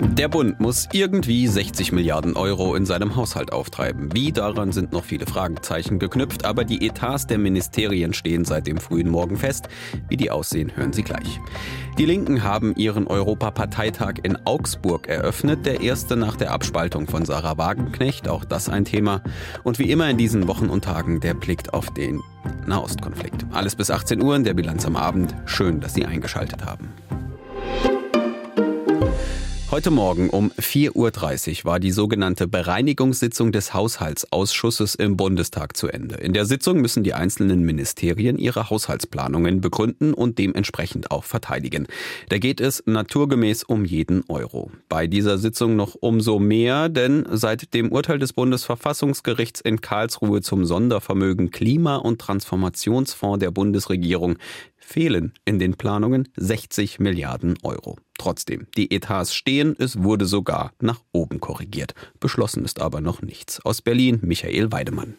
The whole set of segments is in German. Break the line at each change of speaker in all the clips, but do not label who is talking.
Der Bund muss irgendwie 60 Milliarden Euro in seinem Haushalt auftreiben. Wie daran sind noch viele Fragezeichen geknüpft, aber die Etats der Ministerien stehen seit dem frühen Morgen fest. Wie die aussehen, hören Sie gleich. Die Linken haben ihren Europaparteitag in Augsburg eröffnet, der erste nach der Abspaltung von Sarah Wagenknecht, auch das ein Thema. Und wie immer in diesen Wochen und Tagen der Blick auf den Nahostkonflikt. Alles bis 18 Uhr in der Bilanz am Abend. Schön, dass Sie eingeschaltet haben. Heute Morgen um 4.30 Uhr war die sogenannte Bereinigungssitzung des Haushaltsausschusses im Bundestag zu Ende. In der Sitzung müssen die einzelnen Ministerien ihre Haushaltsplanungen begründen und dementsprechend auch verteidigen. Da geht es naturgemäß um jeden Euro. Bei dieser Sitzung noch umso mehr, denn seit dem Urteil des Bundesverfassungsgerichts in Karlsruhe zum Sondervermögen Klima- und Transformationsfonds der Bundesregierung fehlen in den Planungen 60 Milliarden Euro. Trotzdem, die Etats stehen, es wurde sogar nach oben korrigiert. Beschlossen ist aber noch nichts. Aus Berlin Michael Weidemann.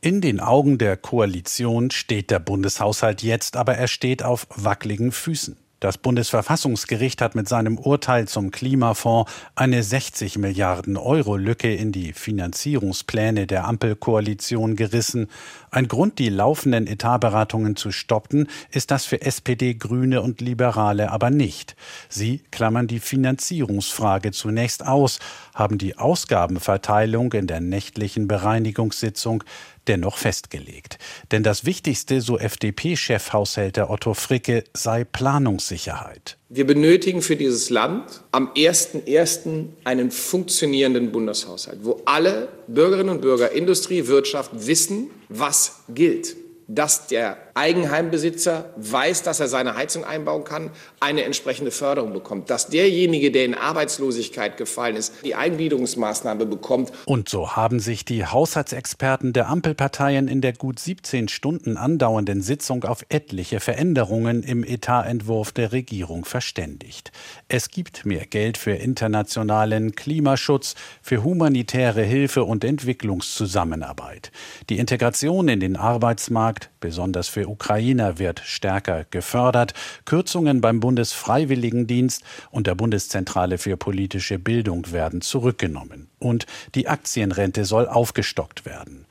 In den Augen der Koalition steht der Bundeshaushalt jetzt, aber er steht auf wackeligen Füßen. Das Bundesverfassungsgericht hat mit seinem Urteil zum Klimafonds eine 60 Milliarden Euro Lücke in die Finanzierungspläne der Ampelkoalition gerissen. Ein Grund, die laufenden Etatberatungen zu stoppen, ist das für SPD, Grüne und Liberale aber nicht. Sie klammern die Finanzierungsfrage zunächst aus, haben die Ausgabenverteilung in der nächtlichen Bereinigungssitzung dennoch festgelegt. Denn das Wichtigste, so FDP-Chefhaushälter Otto Fricke, sei Planungssicherheit.
Wir benötigen für dieses Land am 1.1. einen funktionierenden Bundeshaushalt, wo alle Bürgerinnen und Bürger, Industrie, Wirtschaft wissen, was gilt dass der Eigenheimbesitzer weiß, dass er seine Heizung einbauen kann, eine entsprechende Förderung bekommt, dass derjenige, der in Arbeitslosigkeit gefallen ist, die Eingliederungsmaßnahme bekommt.
Und so haben sich die Haushaltsexperten der Ampelparteien in der gut 17 Stunden andauernden Sitzung auf etliche Veränderungen im Etatentwurf der Regierung verständigt. Es gibt mehr Geld für internationalen Klimaschutz, für humanitäre Hilfe und Entwicklungszusammenarbeit. Die Integration in den Arbeitsmarkt Markt, besonders für Ukrainer, wird stärker gefördert. Kürzungen beim Bundesfreiwilligendienst und der Bundeszentrale für politische Bildung werden zurückgenommen. Und die Aktienrente soll aufgestockt werden.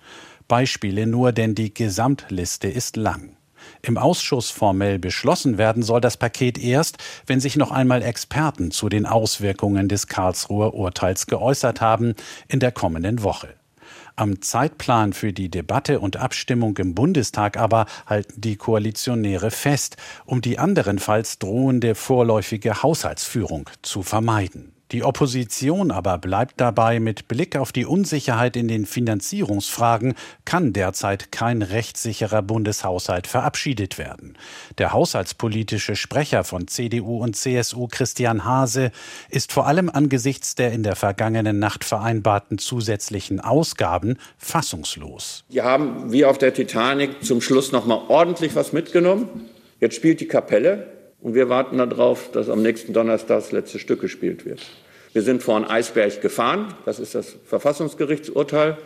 Beispiele nur, denn die Gesamtliste ist lang. Im Ausschuss formell beschlossen werden soll das Paket erst, wenn sich noch einmal Experten zu den Auswirkungen des Karlsruher Urteils geäußert haben, in der kommenden Woche. Am Zeitplan für die Debatte und Abstimmung im Bundestag aber halten die Koalitionäre fest, um die anderenfalls drohende vorläufige Haushaltsführung zu vermeiden. Die Opposition aber bleibt dabei, mit Blick auf die Unsicherheit in den Finanzierungsfragen kann derzeit kein rechtssicherer Bundeshaushalt verabschiedet werden. Der haushaltspolitische Sprecher von CDU und CSU Christian Hase ist vor allem angesichts der in der vergangenen Nacht vereinbarten zusätzlichen Ausgaben fassungslos.
Wir haben wie auf der Titanic zum Schluss noch mal ordentlich was mitgenommen. Jetzt spielt die Kapelle und wir warten darauf, dass am nächsten Donnerstag das letzte Stück gespielt wird. Wir sind vor einen Eisberg gefahren. Das ist das Verfassungsgerichtsurteil.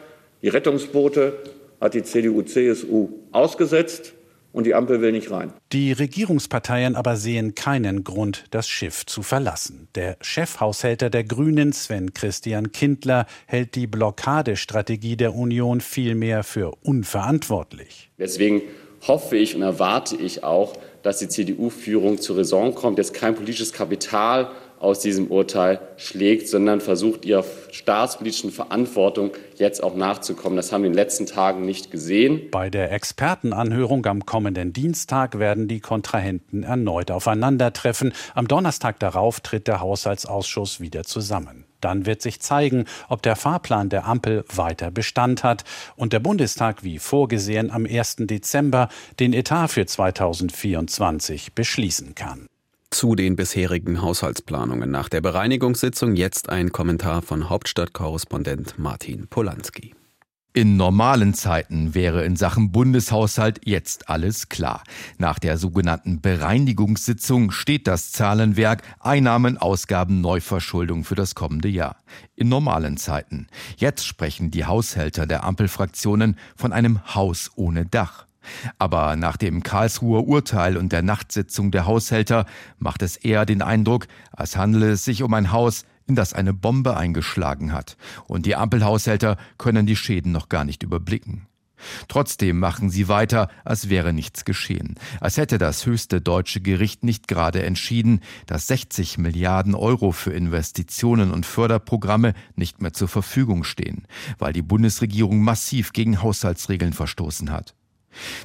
Die Rettungsboote hat die CDU-CSU ausgesetzt und die Ampel will nicht rein.
Die Regierungsparteien aber sehen keinen Grund, das Schiff zu verlassen. Der Chefhaushälter der Grünen, Sven Christian Kindler, hält die Blockadestrategie der Union vielmehr für unverantwortlich.
Deswegen hoffe ich und erwarte ich auch, dass die CDU-Führung zur Raison kommt, jetzt kein politisches Kapital aus diesem Urteil schlägt, sondern versucht, ihrer staatspolitischen Verantwortung jetzt auch nachzukommen. Das haben wir in den letzten Tagen nicht gesehen.
Bei der Expertenanhörung am kommenden Dienstag werden die Kontrahenten erneut aufeinandertreffen. Am Donnerstag darauf tritt der Haushaltsausschuss wieder zusammen. Dann wird sich zeigen, ob der Fahrplan der Ampel weiter Bestand hat und der Bundestag wie vorgesehen am 1. Dezember den Etat für 2024 beschließen kann.
Zu den bisherigen Haushaltsplanungen nach der Bereinigungssitzung jetzt ein Kommentar von Hauptstadtkorrespondent Martin Polanski.
In normalen Zeiten wäre in Sachen Bundeshaushalt jetzt alles klar. Nach der sogenannten Bereinigungssitzung steht das Zahlenwerk Einnahmen, Ausgaben, Neuverschuldung für das kommende Jahr. In normalen Zeiten. Jetzt sprechen die Haushälter der Ampelfraktionen von einem Haus ohne Dach. Aber nach dem Karlsruher Urteil und der Nachtsitzung der Haushälter macht es eher den Eindruck, als handele es sich um ein Haus, in das eine Bombe eingeschlagen hat. Und die Ampelhaushälter können die Schäden noch gar nicht überblicken. Trotzdem machen sie weiter, als wäre nichts geschehen, als hätte das höchste deutsche Gericht nicht gerade entschieden, dass 60 Milliarden Euro für Investitionen und Förderprogramme nicht mehr zur Verfügung stehen, weil die Bundesregierung massiv gegen Haushaltsregeln verstoßen hat.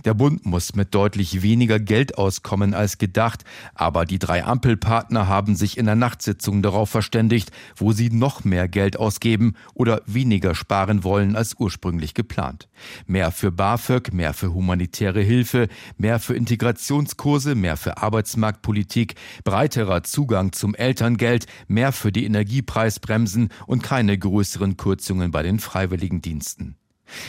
Der Bund muss mit deutlich weniger Geld auskommen als gedacht, aber die drei Ampelpartner haben sich in der Nachtsitzung darauf verständigt, wo sie noch mehr Geld ausgeben oder weniger sparen wollen als ursprünglich geplant. Mehr für BAföG, mehr für humanitäre Hilfe, mehr für Integrationskurse, mehr für Arbeitsmarktpolitik, breiterer Zugang zum Elterngeld, mehr für die Energiepreisbremsen und keine größeren Kürzungen bei den Freiwilligendiensten.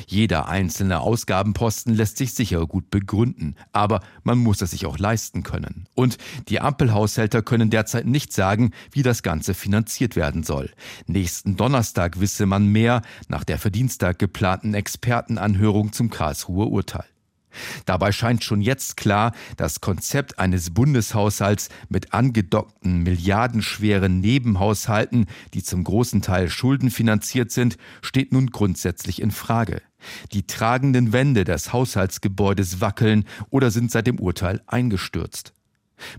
Jeder einzelne Ausgabenposten lässt sich sicher gut begründen, aber man muss es sich auch leisten können. Und die Ampelhaushälter können derzeit nicht sagen, wie das Ganze finanziert werden soll. Nächsten Donnerstag wisse man mehr nach der für Dienstag geplanten Expertenanhörung zum Karlsruher Urteil. Dabei scheint schon jetzt klar, das Konzept eines Bundeshaushalts mit angedockten milliardenschweren Nebenhaushalten, die zum großen Teil schuldenfinanziert sind, steht nun grundsätzlich in Frage. Die tragenden Wände des Haushaltsgebäudes wackeln oder sind seit dem Urteil eingestürzt.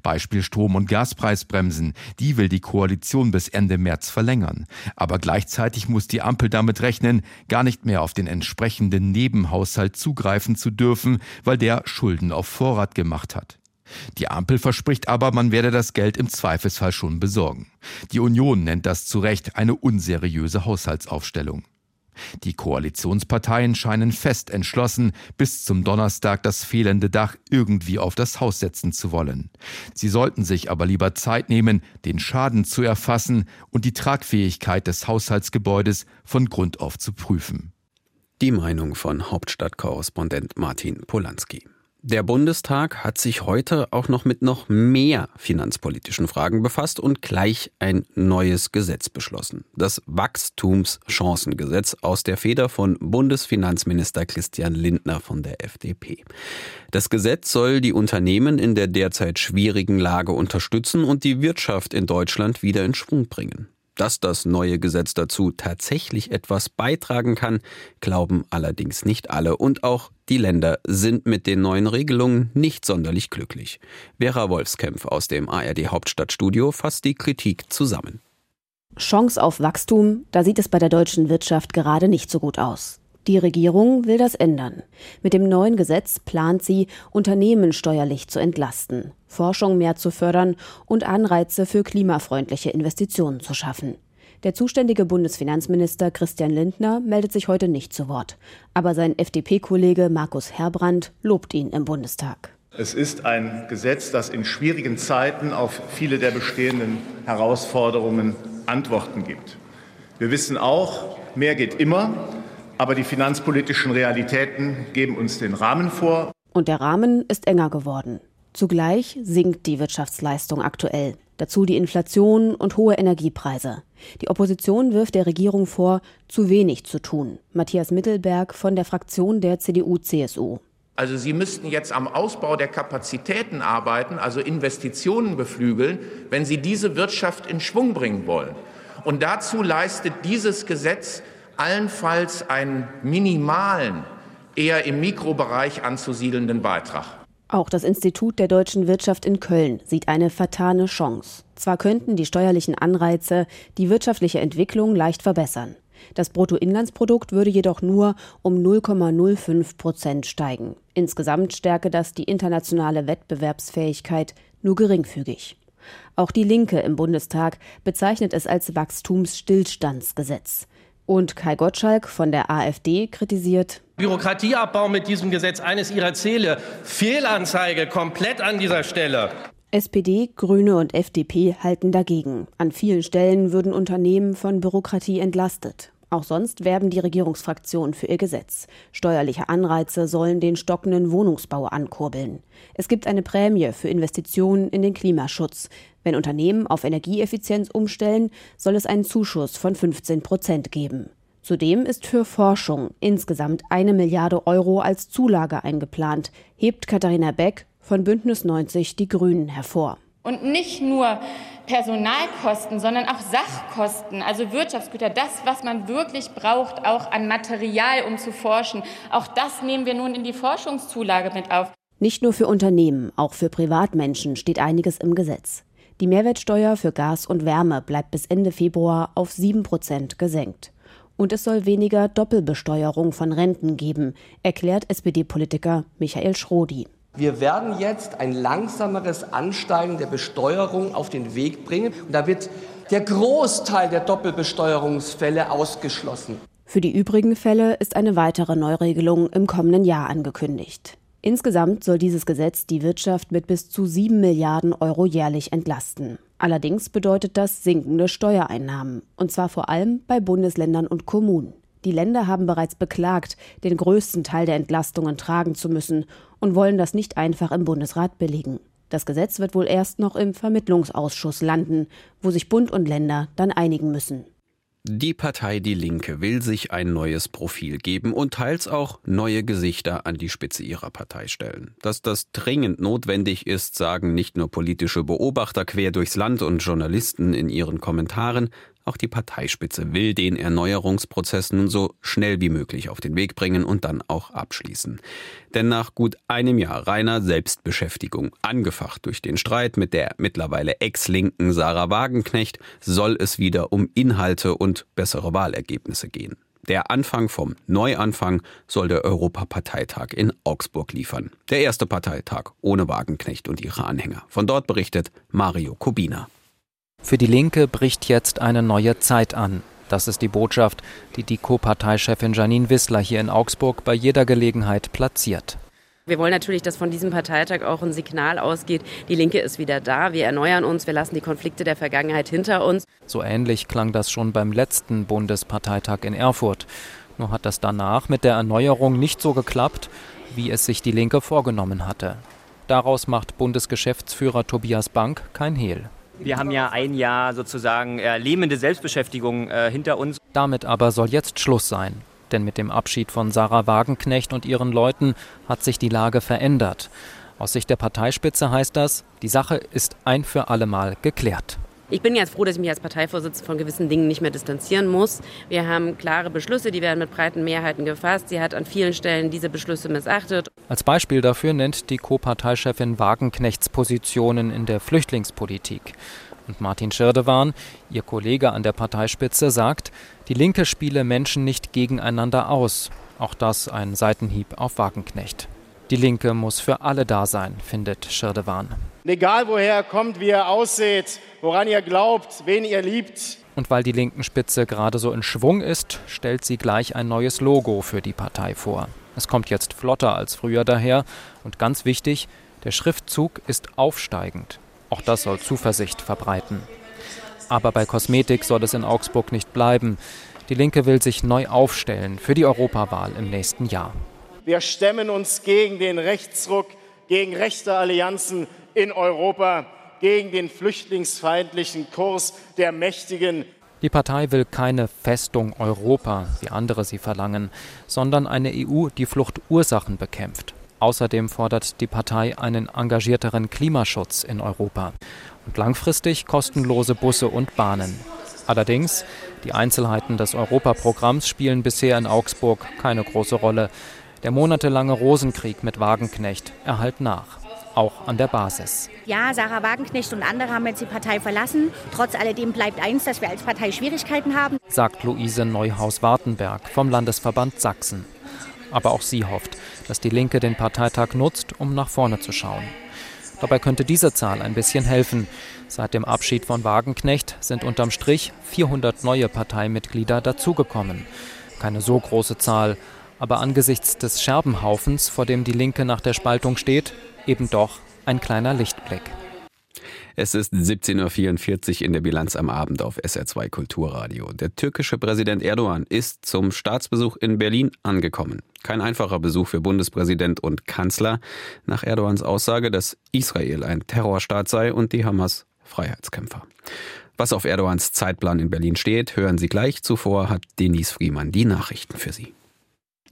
Beispiel Strom- und Gaspreisbremsen, die will die Koalition bis Ende März verlängern. Aber gleichzeitig muss die Ampel damit rechnen, gar nicht mehr auf den entsprechenden Nebenhaushalt zugreifen zu dürfen, weil der Schulden auf Vorrat gemacht hat. Die Ampel verspricht aber, man werde das Geld im Zweifelsfall schon besorgen. Die Union nennt das zu Recht eine unseriöse Haushaltsaufstellung. Die Koalitionsparteien scheinen fest entschlossen, bis zum Donnerstag das fehlende Dach irgendwie auf das Haus setzen zu wollen. Sie sollten sich aber lieber Zeit nehmen, den Schaden zu erfassen und die Tragfähigkeit des Haushaltsgebäudes von Grund auf zu prüfen.
Die Meinung von Hauptstadtkorrespondent Martin Polanski. Der Bundestag hat sich heute auch noch mit noch mehr finanzpolitischen Fragen befasst und gleich ein neues Gesetz beschlossen. Das Wachstumschancengesetz aus der Feder von Bundesfinanzminister Christian Lindner von der FDP. Das Gesetz soll die Unternehmen in der derzeit schwierigen Lage unterstützen und die Wirtschaft in Deutschland wieder in Schwung bringen. Dass das neue Gesetz dazu tatsächlich etwas beitragen kann, glauben allerdings nicht alle. Und auch die Länder sind mit den neuen Regelungen nicht sonderlich glücklich. Vera Wolfskämpf aus dem ARD Hauptstadtstudio fasst die Kritik zusammen.
Chance auf Wachstum, da sieht es bei der deutschen Wirtschaft gerade nicht so gut aus. Die Regierung will das ändern. Mit dem neuen Gesetz plant sie, Unternehmen steuerlich zu entlasten, Forschung mehr zu fördern und Anreize für klimafreundliche Investitionen zu schaffen. Der zuständige Bundesfinanzminister Christian Lindner meldet sich heute nicht zu Wort. Aber sein FDP-Kollege Markus Herbrandt lobt ihn im Bundestag.
Es ist ein Gesetz, das in schwierigen Zeiten auf viele der bestehenden Herausforderungen Antworten gibt. Wir wissen auch, mehr geht immer. Aber die finanzpolitischen Realitäten geben uns den Rahmen vor.
Und der Rahmen ist enger geworden. Zugleich sinkt die Wirtschaftsleistung aktuell. Dazu die Inflation und hohe Energiepreise. Die Opposition wirft der Regierung vor, zu wenig zu tun. Matthias Mittelberg von der Fraktion der CDU-CSU.
Also Sie müssten jetzt am Ausbau der Kapazitäten arbeiten, also Investitionen beflügeln, wenn Sie diese Wirtschaft in Schwung bringen wollen. Und dazu leistet dieses Gesetz allenfalls einen minimalen, eher im Mikrobereich anzusiedelnden Beitrag.
Auch das Institut der deutschen Wirtschaft in Köln sieht eine vertane Chance. Zwar könnten die steuerlichen Anreize die wirtschaftliche Entwicklung leicht verbessern. Das Bruttoinlandsprodukt würde jedoch nur um 0,05 Prozent steigen. Insgesamt stärke das die internationale Wettbewerbsfähigkeit nur geringfügig. Auch die Linke im Bundestag bezeichnet es als Wachstumsstillstandsgesetz. Und Kai Gottschalk von der AfD kritisiert
Bürokratieabbau mit diesem Gesetz eines ihrer Ziele. Fehlanzeige komplett an dieser Stelle.
SPD, Grüne und FDP halten dagegen. An vielen Stellen würden Unternehmen von Bürokratie entlastet. Auch sonst werben die Regierungsfraktionen für ihr Gesetz. Steuerliche Anreize sollen den stockenden Wohnungsbau ankurbeln. Es gibt eine Prämie für Investitionen in den Klimaschutz. Wenn Unternehmen auf Energieeffizienz umstellen, soll es einen Zuschuss von 15 Prozent geben. Zudem ist für Forschung insgesamt eine Milliarde Euro als Zulage eingeplant, hebt Katharina Beck von Bündnis 90 Die Grünen hervor.
Und nicht nur Personalkosten, sondern auch Sachkosten, also Wirtschaftsgüter, das, was man wirklich braucht, auch an Material, um zu forschen. Auch das nehmen wir nun in die Forschungszulage mit auf.
Nicht nur für Unternehmen, auch für Privatmenschen steht einiges im Gesetz. Die Mehrwertsteuer für Gas und Wärme bleibt bis Ende Februar auf 7 Prozent gesenkt. Und es soll weniger Doppelbesteuerung von Renten geben, erklärt SPD-Politiker Michael Schrodi.
Wir werden jetzt ein langsameres Ansteigen der Besteuerung auf den Weg bringen. Und da wird der Großteil der Doppelbesteuerungsfälle ausgeschlossen.
Für die übrigen Fälle ist eine weitere Neuregelung im kommenden Jahr angekündigt. Insgesamt soll dieses Gesetz die Wirtschaft mit bis zu 7 Milliarden Euro jährlich entlasten. Allerdings bedeutet das sinkende Steuereinnahmen, und zwar vor allem bei Bundesländern und Kommunen. Die Länder haben bereits beklagt, den größten Teil der Entlastungen tragen zu müssen und wollen das nicht einfach im Bundesrat billigen. Das Gesetz wird wohl erst noch im Vermittlungsausschuss landen, wo sich Bund und Länder dann einigen müssen.
Die Partei Die Linke will sich ein neues Profil geben und teils auch neue Gesichter an die Spitze ihrer Partei stellen. Dass das dringend notwendig ist, sagen nicht nur politische Beobachter quer durchs Land und Journalisten in ihren Kommentaren, auch die Parteispitze will den Erneuerungsprozess nun so schnell wie möglich auf den Weg bringen und dann auch abschließen. Denn nach gut einem Jahr reiner Selbstbeschäftigung, angefacht durch den Streit mit der mittlerweile ex-linken Sarah Wagenknecht, soll es wieder um Inhalte und bessere Wahlergebnisse gehen. Der Anfang vom Neuanfang soll der Europaparteitag in Augsburg liefern. Der erste Parteitag ohne Wagenknecht und ihre Anhänger. Von dort berichtet Mario Kubina.
Für die Linke bricht jetzt eine neue Zeit an. Das ist die Botschaft, die die Co-Parteichefin Janine Wissler hier in Augsburg bei jeder Gelegenheit platziert.
Wir wollen natürlich, dass von diesem Parteitag auch ein Signal ausgeht, die Linke ist wieder da, wir erneuern uns, wir lassen die Konflikte der Vergangenheit hinter uns.
So ähnlich klang das schon beim letzten Bundesparteitag in Erfurt. Nur hat das danach mit der Erneuerung nicht so geklappt, wie es sich die Linke vorgenommen hatte. Daraus macht Bundesgeschäftsführer Tobias Bank kein Hehl.
Wir haben ja ein Jahr sozusagen äh, lähmende Selbstbeschäftigung äh, hinter uns.
Damit aber soll jetzt Schluss sein. Denn mit dem Abschied von Sarah Wagenknecht und ihren Leuten hat sich die Lage verändert. Aus Sicht der Parteispitze heißt das, die Sache ist ein für allemal geklärt.
Ich bin jetzt froh, dass ich mich als Parteivorsitzende von gewissen Dingen nicht mehr distanzieren muss. Wir haben klare Beschlüsse, die werden mit breiten Mehrheiten gefasst. Sie hat an vielen Stellen diese Beschlüsse missachtet.
Als Beispiel dafür nennt die Co-Parteichefin Wagenknechts Positionen in der Flüchtlingspolitik. Und Martin Schirdewan, ihr Kollege an der Parteispitze, sagt, die Linke spiele Menschen nicht gegeneinander aus. Auch das ein Seitenhieb auf Wagenknecht. Die Linke muss für alle da sein, findet Schirdewan.
Egal woher er kommt, wie er aussieht, woran ihr glaubt, wen ihr liebt.
Und weil die linken Spitze gerade so in Schwung ist, stellt sie gleich ein neues Logo für die Partei vor. Es kommt jetzt flotter als früher daher und ganz wichtig, der Schriftzug ist aufsteigend. Auch das soll Zuversicht verbreiten. Aber bei Kosmetik soll es in Augsburg nicht bleiben. Die Linke will sich neu aufstellen für die Europawahl im nächsten Jahr.
Wir stemmen uns gegen den Rechtsruck, gegen rechte Allianzen in Europa, gegen den flüchtlingsfeindlichen Kurs der Mächtigen.
Die Partei will keine Festung Europa, wie andere sie verlangen, sondern eine EU, die Fluchtursachen bekämpft. Außerdem fordert die Partei einen engagierteren Klimaschutz in Europa und langfristig kostenlose Busse und Bahnen. Allerdings, die Einzelheiten des Europaprogramms spielen bisher in Augsburg keine große Rolle. Der monatelange Rosenkrieg mit Wagenknecht erhalt nach, auch an der Basis.
Ja, Sarah Wagenknecht und andere haben jetzt die Partei verlassen. Trotz alledem bleibt eins, dass wir als Partei Schwierigkeiten haben,
sagt Luise Neuhaus-Wartenberg vom Landesverband Sachsen. Aber auch sie hofft, dass die Linke den Parteitag nutzt, um nach vorne zu schauen. Dabei könnte diese Zahl ein bisschen helfen. Seit dem Abschied von Wagenknecht sind unterm Strich 400 neue Parteimitglieder dazugekommen. Keine so große Zahl, aber angesichts des Scherbenhaufens, vor dem die Linke nach der Spaltung steht, eben doch ein kleiner Lichtblick.
Es ist 17.44 Uhr in der Bilanz am Abend auf SR2 Kulturradio. Der türkische Präsident Erdogan ist zum Staatsbesuch in Berlin angekommen. Kein einfacher Besuch für Bundespräsident und Kanzler, nach Erdogans Aussage, dass Israel ein Terrorstaat sei und die Hamas Freiheitskämpfer. Was auf Erdogans Zeitplan in Berlin steht, hören Sie gleich. Zuvor hat Denise Friemann die Nachrichten für Sie.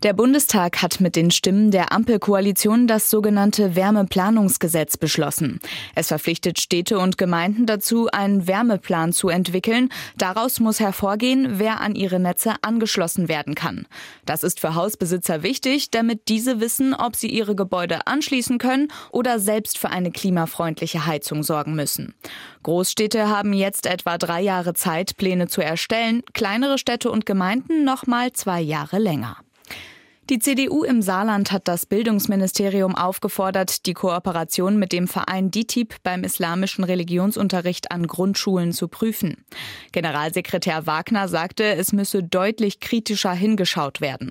Der Bundestag hat mit den Stimmen der Ampelkoalition das sogenannte Wärmeplanungsgesetz beschlossen. Es verpflichtet Städte und Gemeinden dazu, einen Wärmeplan zu entwickeln. Daraus muss hervorgehen, wer an ihre Netze angeschlossen werden kann. Das ist für Hausbesitzer wichtig, damit diese wissen, ob sie ihre Gebäude anschließen können oder selbst für eine klimafreundliche Heizung sorgen müssen. Großstädte haben jetzt etwa drei Jahre Zeit, Pläne zu erstellen, kleinere Städte und Gemeinden noch mal zwei Jahre länger. Die CDU im Saarland hat das Bildungsministerium aufgefordert, die Kooperation mit dem Verein DITIB beim islamischen Religionsunterricht an Grundschulen zu prüfen. Generalsekretär Wagner sagte, es müsse deutlich kritischer hingeschaut werden.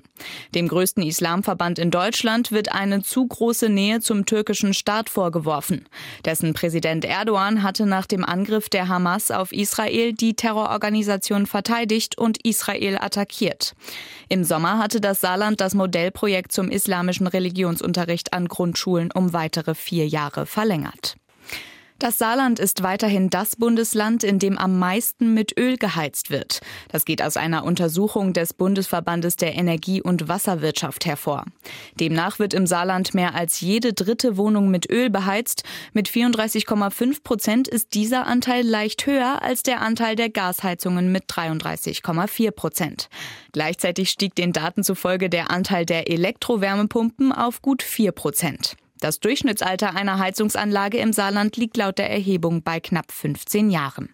Dem größten Islamverband in Deutschland wird eine zu große Nähe zum türkischen Staat vorgeworfen. Dessen Präsident Erdogan hatte nach dem Angriff der Hamas auf Israel die Terrororganisation verteidigt und Israel attackiert. Im Sommer hatte das Saarland das Modellprojekt zum islamischen Religionsunterricht an Grundschulen um weitere vier Jahre verlängert. Das Saarland ist weiterhin das Bundesland, in dem am meisten mit Öl geheizt wird. Das geht aus einer Untersuchung des Bundesverbandes der Energie- und Wasserwirtschaft hervor. Demnach wird im Saarland mehr als jede dritte Wohnung mit Öl beheizt. Mit 34,5 Prozent ist dieser Anteil leicht höher als der Anteil der Gasheizungen mit 33,4 Prozent. Gleichzeitig stieg den Daten zufolge der Anteil der Elektrowärmepumpen auf gut 4 Prozent. Das Durchschnittsalter einer Heizungsanlage im Saarland liegt laut der Erhebung bei knapp 15 Jahren.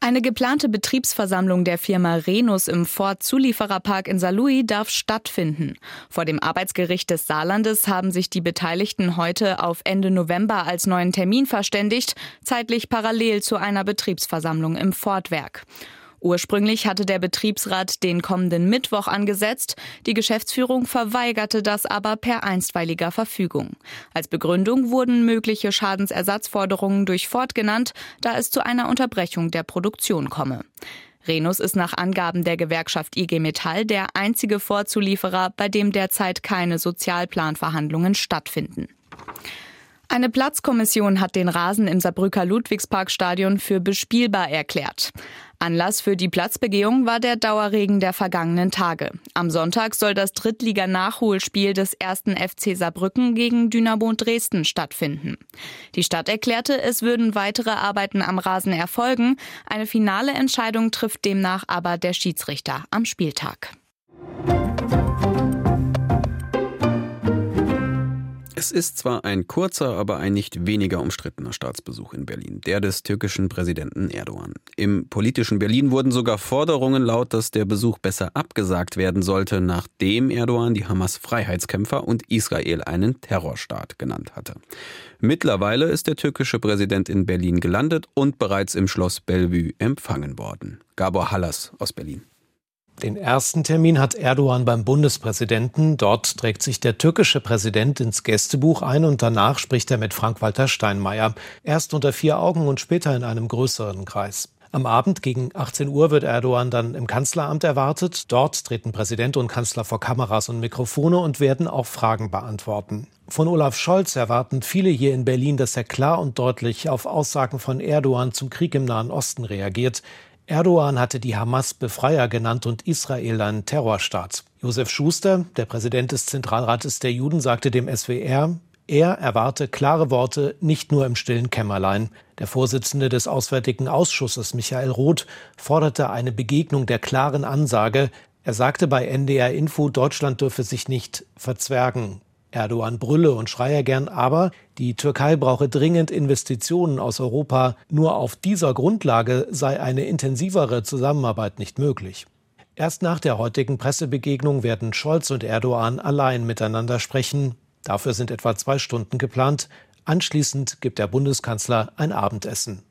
Eine geplante Betriebsversammlung der Firma Renus im Ford-Zuliefererpark in Saarlouis darf stattfinden. Vor dem Arbeitsgericht des Saarlandes haben sich die Beteiligten heute auf Ende November als neuen Termin verständigt, zeitlich parallel zu einer Betriebsversammlung im Ford-Werk. Ursprünglich hatte der Betriebsrat den kommenden Mittwoch angesetzt. Die Geschäftsführung verweigerte das aber per einstweiliger Verfügung. Als Begründung wurden mögliche Schadensersatzforderungen durch Ford genannt, da es zu einer Unterbrechung der Produktion komme. Renus ist nach Angaben der Gewerkschaft IG Metall der einzige Vorzulieferer, bei dem derzeit keine Sozialplanverhandlungen stattfinden. Eine Platzkommission hat den Rasen im Saarbrücker Ludwigsparkstadion für bespielbar erklärt. Anlass für die Platzbegehung war der Dauerregen der vergangenen Tage. Am Sonntag soll das Drittliga-Nachholspiel des ersten FC Saarbrücken gegen Dynamo Dresden stattfinden. Die Stadt erklärte, es würden weitere Arbeiten am Rasen erfolgen. Eine finale Entscheidung trifft demnach aber der Schiedsrichter am Spieltag.
Es ist zwar ein kurzer, aber ein nicht weniger umstrittener Staatsbesuch in Berlin, der des türkischen Präsidenten Erdogan. Im politischen Berlin wurden sogar Forderungen laut, dass der Besuch besser abgesagt werden sollte, nachdem Erdogan die Hamas-Freiheitskämpfer und Israel einen Terrorstaat genannt hatte. Mittlerweile ist der türkische Präsident in Berlin gelandet und bereits im Schloss Bellevue empfangen worden. Gabor Hallas aus Berlin.
Den ersten Termin hat Erdogan beim Bundespräsidenten. Dort trägt sich der türkische Präsident ins Gästebuch ein und danach spricht er mit Frank-Walter Steinmeier. Erst unter vier Augen und später in einem größeren Kreis. Am Abend gegen 18 Uhr wird Erdogan dann im Kanzleramt erwartet. Dort treten Präsident und Kanzler vor Kameras und Mikrofone und werden auch Fragen beantworten. Von Olaf Scholz erwarten viele hier in Berlin, dass er klar und deutlich auf Aussagen von Erdogan zum Krieg im Nahen Osten reagiert. Erdogan hatte die Hamas Befreier genannt und Israel einen Terrorstaat. Josef Schuster, der Präsident des Zentralrates der Juden, sagte dem SWR, er erwarte klare Worte nicht nur im stillen Kämmerlein. Der Vorsitzende des Auswärtigen Ausschusses, Michael Roth, forderte eine Begegnung der klaren Ansage. Er sagte bei NDR Info, Deutschland dürfe sich nicht verzwergen. Erdogan brülle und schreie gern, aber die Türkei brauche dringend Investitionen aus Europa. Nur auf dieser Grundlage sei eine intensivere Zusammenarbeit nicht möglich. Erst nach der heutigen Pressebegegnung werden Scholz und Erdogan allein miteinander sprechen. Dafür sind etwa zwei Stunden geplant. Anschließend gibt der Bundeskanzler ein Abendessen.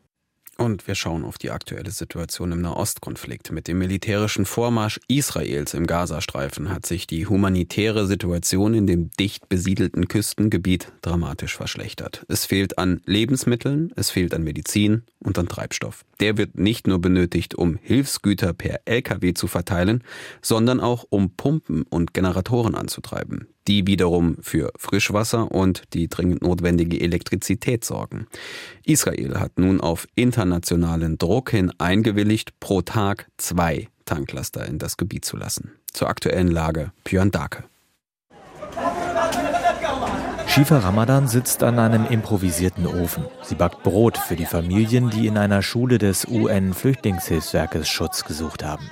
Und wir schauen auf die aktuelle Situation im Nahostkonflikt. Mit dem militärischen Vormarsch Israels im Gazastreifen hat sich die humanitäre Situation in dem dicht besiedelten Küstengebiet dramatisch verschlechtert. Es fehlt an Lebensmitteln, es fehlt an Medizin und an Treibstoff. Der wird nicht nur benötigt, um Hilfsgüter per Lkw zu verteilen, sondern auch um Pumpen und Generatoren anzutreiben, die wiederum für Frischwasser und die dringend notwendige Elektrizität sorgen. Israel hat nun auf internationalen Druck hin eingewilligt, pro Tag zwei Tanklaster in das Gebiet zu lassen. Zur aktuellen Lage Björn Dake.
Shifa Ramadan sitzt an einem improvisierten Ofen. Sie backt Brot für die Familien, die in einer Schule des UN-Flüchtlingshilfswerkes Schutz gesucht haben.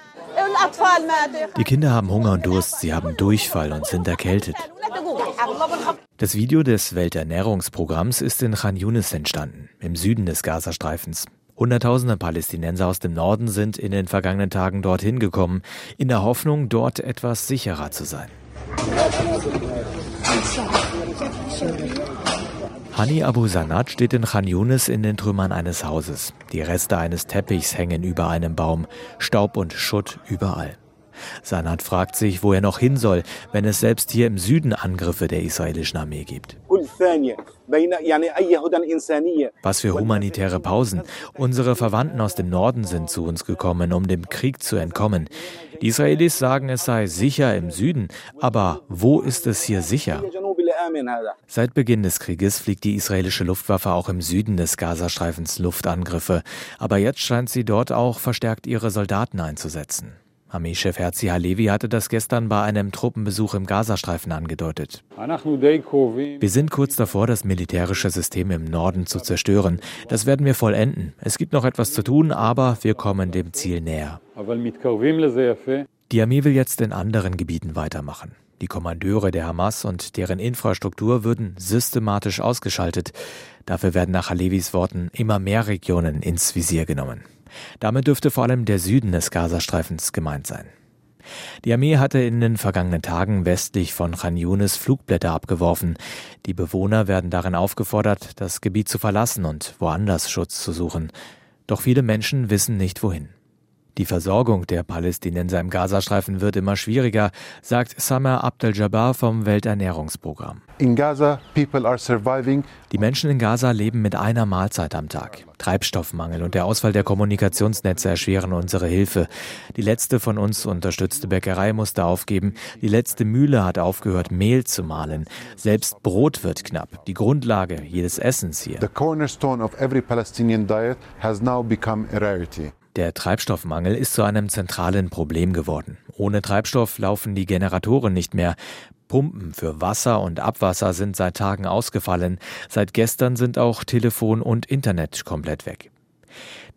Die Kinder haben Hunger und Durst, sie haben Durchfall und sind erkältet. Das Video des Welternährungsprogramms ist in Khan Yunis entstanden, im Süden des Gazastreifens. Hunderttausende Palästinenser aus dem Norden sind in den vergangenen Tagen dorthin gekommen, in der Hoffnung, dort etwas sicherer zu sein. Hani Abu Sanat steht in Khan Yunis in den Trümmern eines Hauses. Die Reste eines Teppichs hängen über einem Baum, Staub und Schutt überall. Sanat fragt sich, wo er noch hin soll, wenn es selbst hier im Süden Angriffe der israelischen Armee gibt. Was für humanitäre Pausen. Unsere Verwandten aus dem Norden sind zu uns gekommen, um dem Krieg zu entkommen. Die Israelis sagen, es sei sicher im Süden, aber wo ist es hier sicher? Seit Beginn des Krieges fliegt die israelische Luftwaffe auch im Süden des Gazastreifens Luftangriffe, aber jetzt scheint sie dort auch verstärkt ihre Soldaten einzusetzen. Armeechef Herzi Halevi hatte das gestern bei einem Truppenbesuch im Gazastreifen angedeutet. Wir sind kurz davor, das militärische System im Norden zu zerstören. Das werden wir vollenden. Es gibt noch etwas zu tun, aber wir kommen dem Ziel näher. Die Armee will jetzt in anderen Gebieten weitermachen. Die Kommandeure der Hamas und deren Infrastruktur würden systematisch ausgeschaltet. Dafür werden nach Halevis Worten immer mehr Regionen ins Visier genommen. Damit dürfte vor allem der Süden des Gazastreifens gemeint sein. Die Armee hatte in den vergangenen Tagen westlich von Khan Yunis Flugblätter abgeworfen. Die Bewohner werden darin aufgefordert, das Gebiet zu verlassen und woanders Schutz zu suchen. Doch viele Menschen wissen nicht wohin. Die Versorgung der Palästinenser im Gazastreifen wird immer schwieriger, sagt Samer Abdel-Jabbar vom Welternährungsprogramm.
In Gaza, people are surviving.
Die Menschen in Gaza leben mit einer Mahlzeit am Tag. Treibstoffmangel und der Ausfall der Kommunikationsnetze erschweren unsere Hilfe. Die letzte von uns unterstützte Bäckerei musste aufgeben. Die letzte Mühle hat aufgehört, Mehl zu mahlen. Selbst Brot wird knapp. Die Grundlage jedes Essens hier.
The cornerstone of every Palestinian diet has now become a rarity.
Der Treibstoffmangel ist zu einem zentralen Problem geworden. Ohne Treibstoff laufen die Generatoren nicht mehr. Pumpen für Wasser und Abwasser sind seit Tagen ausgefallen. Seit gestern sind auch Telefon und Internet komplett weg.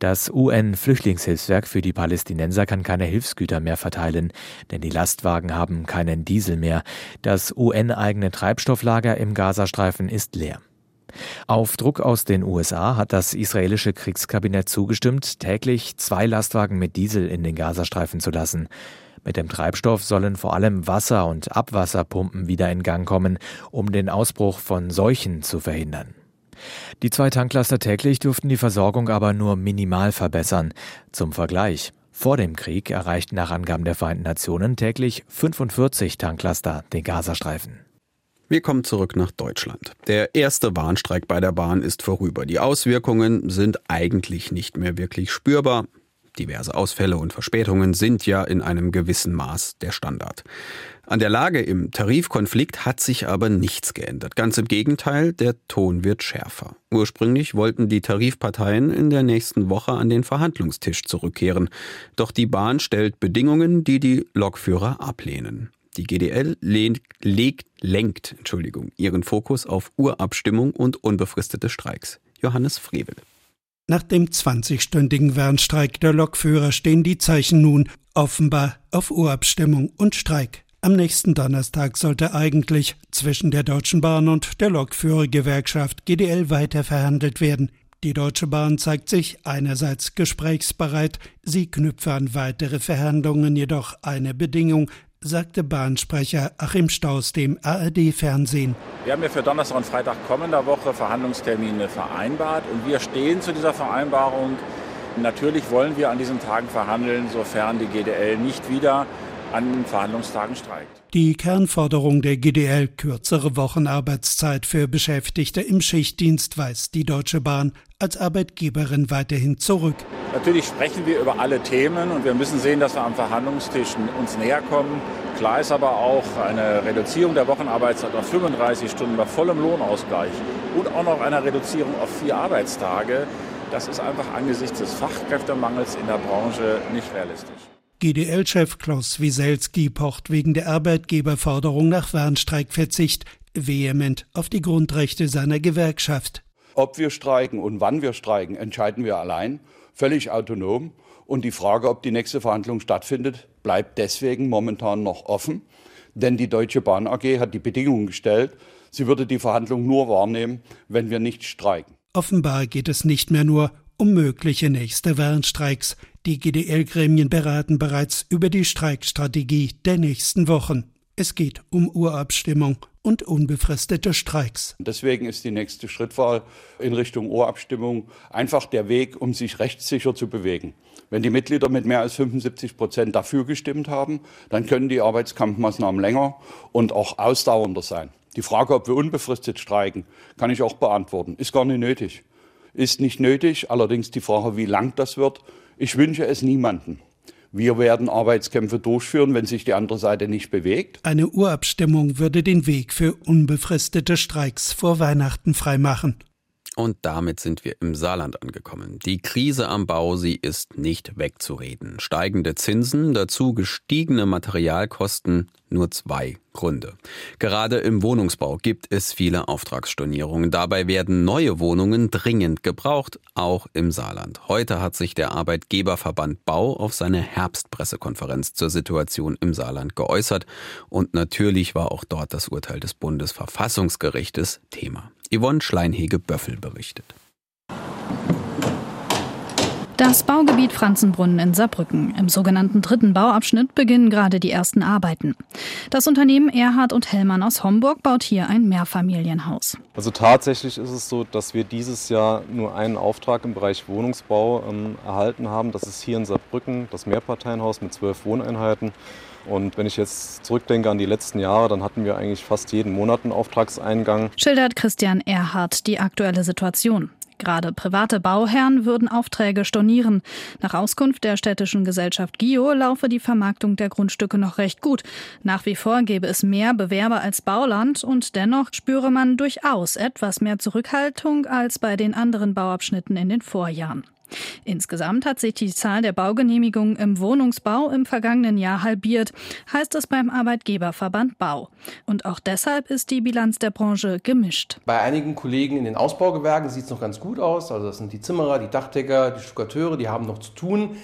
Das UN-Flüchtlingshilfswerk für die Palästinenser kann keine Hilfsgüter mehr verteilen, denn die Lastwagen haben keinen Diesel mehr. Das UN-eigene Treibstofflager im Gazastreifen ist leer. Auf Druck aus den USA hat das israelische Kriegskabinett zugestimmt, täglich zwei Lastwagen mit Diesel in den Gazastreifen zu lassen. Mit dem Treibstoff sollen vor allem Wasser- und Abwasserpumpen wieder in Gang kommen, um den Ausbruch von Seuchen zu verhindern. Die zwei Tanklaster täglich dürften die Versorgung aber nur minimal verbessern. Zum Vergleich. Vor dem Krieg erreichten nach Angaben der Vereinten Nationen täglich 45 Tanklaster den Gazastreifen.
Wir kommen zurück nach Deutschland. Der erste Warnstreik bei der Bahn ist vorüber. Die Auswirkungen sind eigentlich nicht mehr wirklich spürbar. Diverse Ausfälle und Verspätungen sind ja in einem gewissen Maß der Standard. An der Lage im Tarifkonflikt hat sich aber nichts geändert. Ganz im Gegenteil, der Ton wird schärfer. Ursprünglich wollten die Tarifparteien in der nächsten Woche an den Verhandlungstisch zurückkehren. Doch die Bahn stellt Bedingungen, die die Lokführer ablehnen. Die GDL lehnt, legt, lenkt Entschuldigung, ihren Fokus auf Urabstimmung und unbefristete Streiks. Johannes Frevel.
Nach dem 20-stündigen Warnstreik der Lokführer stehen die Zeichen nun offenbar auf Urabstimmung und Streik. Am nächsten Donnerstag sollte eigentlich zwischen der Deutschen Bahn und der Lokführergewerkschaft GDL weiter verhandelt werden. Die Deutsche Bahn zeigt sich einerseits gesprächsbereit, sie knüpfe an weitere Verhandlungen jedoch eine Bedingung, sagte Bahnsprecher Achim Staus dem ARD-Fernsehen.
Wir haben ja für Donnerstag und Freitag kommender Woche Verhandlungstermine vereinbart und wir stehen zu dieser Vereinbarung. Natürlich wollen wir an diesen Tagen verhandeln, sofern die GDL nicht wieder an Verhandlungstagen streikt.
Die Kernforderung der GDL, kürzere Wochenarbeitszeit für Beschäftigte im Schichtdienst, weist die Deutsche Bahn als Arbeitgeberin weiterhin zurück.
Natürlich sprechen wir über alle Themen und wir müssen sehen, dass wir am Verhandlungstisch uns näher kommen. Klar ist aber auch eine Reduzierung der Wochenarbeitszeit auf 35 Stunden bei vollem Lohnausgleich und auch noch eine Reduzierung auf vier Arbeitstage. Das ist einfach angesichts des Fachkräftemangels in der Branche nicht realistisch.
GDL-Chef Klaus Wieselski pocht wegen der Arbeitgeberforderung nach Warnstreikverzicht vehement auf die Grundrechte seiner Gewerkschaft.
Ob wir streiken und wann wir streiken, entscheiden wir allein, völlig autonom. Und die Frage, ob die nächste Verhandlung stattfindet, bleibt deswegen momentan noch offen. Denn die Deutsche Bahn AG hat die Bedingungen gestellt, sie würde die Verhandlung nur wahrnehmen, wenn wir nicht streiken.
Offenbar geht es nicht mehr nur um mögliche nächste Warnstreiks. Die GDL-Gremien beraten bereits über die Streikstrategie der nächsten Wochen. Es geht um Urabstimmung und unbefristete Streiks.
Deswegen ist die nächste Schrittwahl in Richtung Urabstimmung einfach der Weg, um sich rechtssicher zu bewegen. Wenn die Mitglieder mit mehr als 75 Prozent dafür gestimmt haben, dann können die Arbeitskampfmaßnahmen länger und auch ausdauernder sein. Die Frage, ob wir unbefristet streiken, kann ich auch beantworten. Ist gar nicht nötig. Ist nicht nötig. Allerdings die Frage, wie lang das wird. Ich wünsche es niemanden. Wir werden Arbeitskämpfe durchführen, wenn sich die andere Seite nicht bewegt.
Eine Urabstimmung würde den Weg für unbefristete Streiks vor Weihnachten freimachen.
Und damit sind wir im Saarland angekommen. Die Krise am Bau, sie ist nicht wegzureden. Steigende Zinsen, dazu gestiegene Materialkosten, nur zwei Gründe. Gerade im Wohnungsbau gibt es viele Auftragsstornierungen. Dabei werden neue Wohnungen dringend gebraucht, auch im Saarland. Heute hat sich der Arbeitgeberverband Bau auf seine Herbstpressekonferenz zur Situation im Saarland geäußert. Und natürlich war auch dort das Urteil des Bundesverfassungsgerichtes Thema. Yvonne Schleinhege-Böffel berichtet.
Das Baugebiet Franzenbrunnen in Saarbrücken. Im sogenannten dritten Bauabschnitt beginnen gerade die ersten Arbeiten. Das Unternehmen Erhard und Hellmann aus Homburg baut hier ein Mehrfamilienhaus.
Also tatsächlich ist es so, dass wir dieses Jahr nur einen Auftrag im Bereich Wohnungsbau ähm, erhalten haben. Das ist hier in Saarbrücken das Mehrparteienhaus mit zwölf Wohneinheiten. Und wenn ich jetzt zurückdenke an die letzten Jahre, dann hatten wir eigentlich fast jeden Monat einen Auftragseingang.
Schildert Christian Erhardt die aktuelle Situation. Gerade private Bauherren würden Aufträge stornieren. Nach Auskunft der städtischen Gesellschaft GIO laufe die Vermarktung der Grundstücke noch recht gut. Nach wie vor gäbe es mehr Bewerber als Bauland und dennoch spüre man durchaus etwas mehr Zurückhaltung als bei den anderen Bauabschnitten in den Vorjahren. Insgesamt hat sich die Zahl der Baugenehmigungen im Wohnungsbau im vergangenen Jahr halbiert, heißt es beim Arbeitgeberverband Bau. Und auch deshalb ist die Bilanz der Branche gemischt.
Bei einigen Kollegen in den Ausbaugewerken sieht es noch ganz gut aus. Also das sind die Zimmerer, die Dachdecker, die Stuckateure, die haben noch zu tun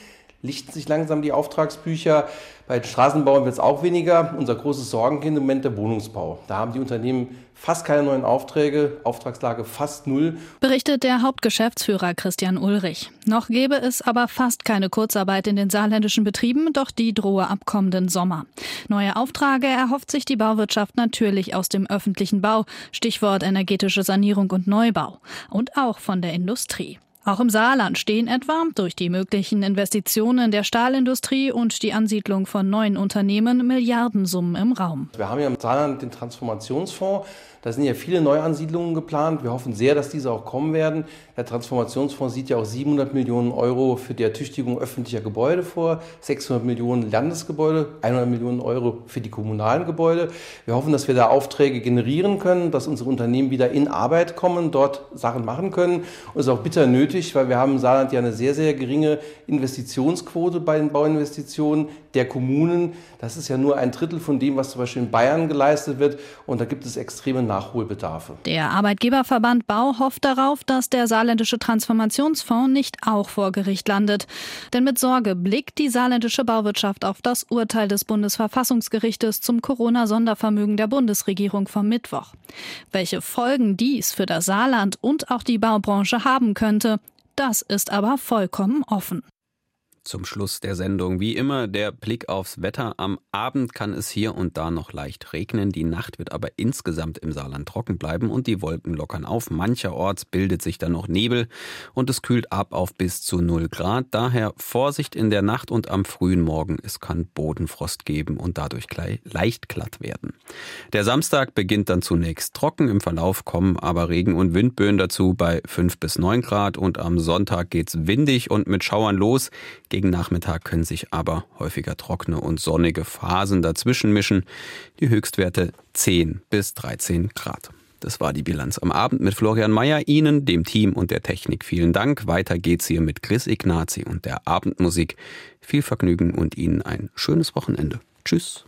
lichten sich langsam die Auftragsbücher. Bei Straßenbauern wird es auch weniger. Unser großes Sorgenkind im Moment der Wohnungsbau. Da haben die Unternehmen fast keine neuen Aufträge, Auftragslage fast null.
Berichtet der Hauptgeschäftsführer Christian Ulrich. Noch gäbe es aber fast keine Kurzarbeit in den saarländischen Betrieben, doch die drohe ab kommenden Sommer. Neue Aufträge erhofft sich die Bauwirtschaft natürlich aus dem öffentlichen Bau, Stichwort energetische Sanierung und Neubau, und auch von der Industrie. Auch im Saarland stehen etwa durch die möglichen Investitionen der Stahlindustrie und die Ansiedlung von neuen Unternehmen Milliardensummen im Raum.
Wir haben ja im Saarland den Transformationsfonds. Da sind ja viele Neuansiedlungen geplant. Wir hoffen sehr, dass diese auch kommen werden. Der Transformationsfonds sieht ja auch 700 Millionen Euro für die Ertüchtigung öffentlicher Gebäude vor, 600 Millionen Landesgebäude, 100 Millionen Euro für die kommunalen Gebäude. Wir hoffen, dass wir da Aufträge generieren können, dass unsere Unternehmen wieder in Arbeit kommen, dort Sachen machen können. Und es ist auch bitter nötig, weil wir haben im Saarland ja eine sehr, sehr geringe Investitionsquote bei den Bauinvestitionen der Kommunen. Das ist ja nur ein Drittel von dem, was zum Beispiel in Bayern geleistet wird. Und da gibt es extreme Nachholbedarfe.
Der Arbeitgeberverband Bau hofft darauf, dass der saarländische Transformationsfonds nicht auch vor Gericht landet. Denn mit Sorge blickt die saarländische Bauwirtschaft auf das Urteil des Bundesverfassungsgerichtes zum Corona-Sondervermögen der Bundesregierung vom Mittwoch. Welche Folgen dies für das Saarland und auch die Baubranche haben könnte, das ist aber vollkommen offen.
Zum Schluss der Sendung wie immer der Blick aufs Wetter. Am Abend kann es hier und da noch leicht regnen. Die Nacht wird aber insgesamt im Saarland trocken bleiben und die Wolken lockern auf. Mancherorts bildet sich dann noch Nebel und es kühlt ab auf bis zu 0 Grad. Daher Vorsicht in der Nacht und am frühen Morgen. Es kann Bodenfrost geben und dadurch gleich leicht glatt werden. Der Samstag beginnt dann zunächst trocken. Im Verlauf kommen aber Regen- und Windböen dazu bei 5 bis 9 Grad und am Sonntag geht's windig und mit Schauern los. Gegen Nachmittag können sich aber häufiger trockene und sonnige Phasen dazwischen mischen. Die Höchstwerte 10 bis 13 Grad. Das war die Bilanz am Abend mit Florian Mayer. Ihnen, dem Team und der Technik vielen Dank. Weiter geht's hier mit Chris Ignazi und der Abendmusik. Viel Vergnügen und Ihnen ein schönes Wochenende. Tschüss.